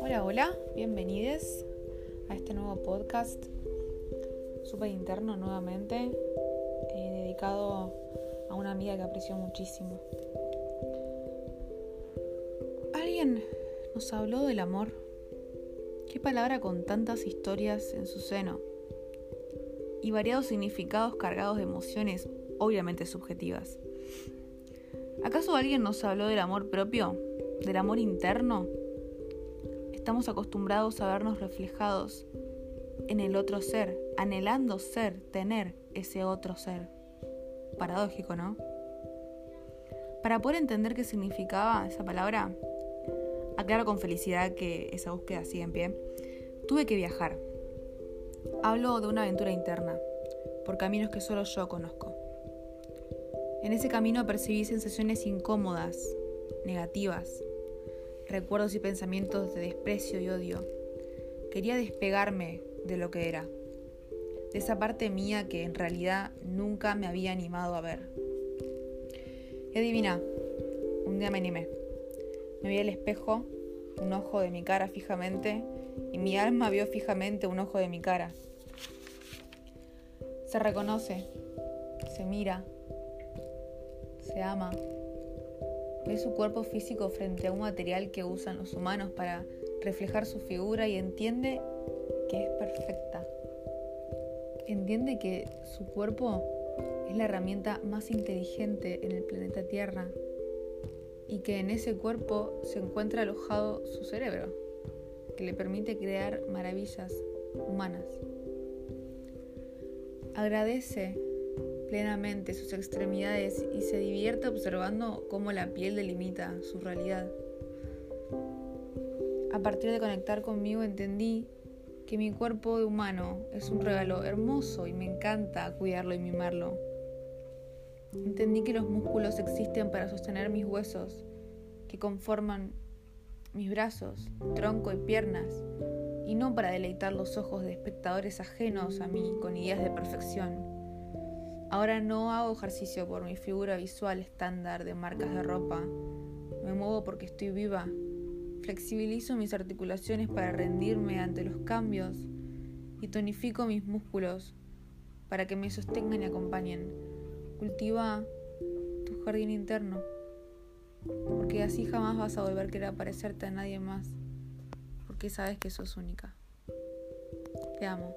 Hola, hola, bienvenidos a este nuevo podcast súper interno nuevamente, eh, dedicado a una amiga que aprecio muchísimo. Alguien nos habló del amor. Qué palabra con tantas historias en su seno y variados significados cargados de emociones obviamente subjetivas. ¿Acaso alguien nos habló del amor propio? ¿Del amor interno? Estamos acostumbrados a vernos reflejados en el otro ser, anhelando ser, tener ese otro ser. Paradójico, ¿no? Para poder entender qué significaba esa palabra, aclaro con felicidad que esa búsqueda sigue en pie, tuve que viajar. Hablo de una aventura interna, por caminos que solo yo conozco. En ese camino percibí sensaciones incómodas, negativas, recuerdos y pensamientos de desprecio y odio. Quería despegarme de lo que era, de esa parte mía que en realidad nunca me había animado a ver. Y adivina, un día me animé. Me vi al espejo, un ojo de mi cara fijamente, y mi alma vio fijamente un ojo de mi cara. Se reconoce, se mira, se ama, ve su cuerpo físico frente a un material que usan los humanos para reflejar su figura y entiende que es perfecta. Entiende que su cuerpo es la herramienta más inteligente en el planeta Tierra y que en ese cuerpo se encuentra alojado su cerebro, que le permite crear maravillas humanas. Agradece plenamente sus extremidades y se divierte observando cómo la piel delimita su realidad. A partir de conectar conmigo entendí que mi cuerpo humano es un regalo hermoso y me encanta cuidarlo y mimarlo. Entendí que los músculos existen para sostener mis huesos, que conforman mis brazos, tronco y piernas, y no para deleitar los ojos de espectadores ajenos a mí con ideas de perfección. Ahora no hago ejercicio por mi figura visual estándar de marcas de ropa. Me muevo porque estoy viva. Flexibilizo mis articulaciones para rendirme ante los cambios y tonifico mis músculos para que me sostengan y acompañen. Cultiva tu jardín interno, porque así jamás vas a volver a querer parecerte a nadie más, porque sabes que sos única. Te amo.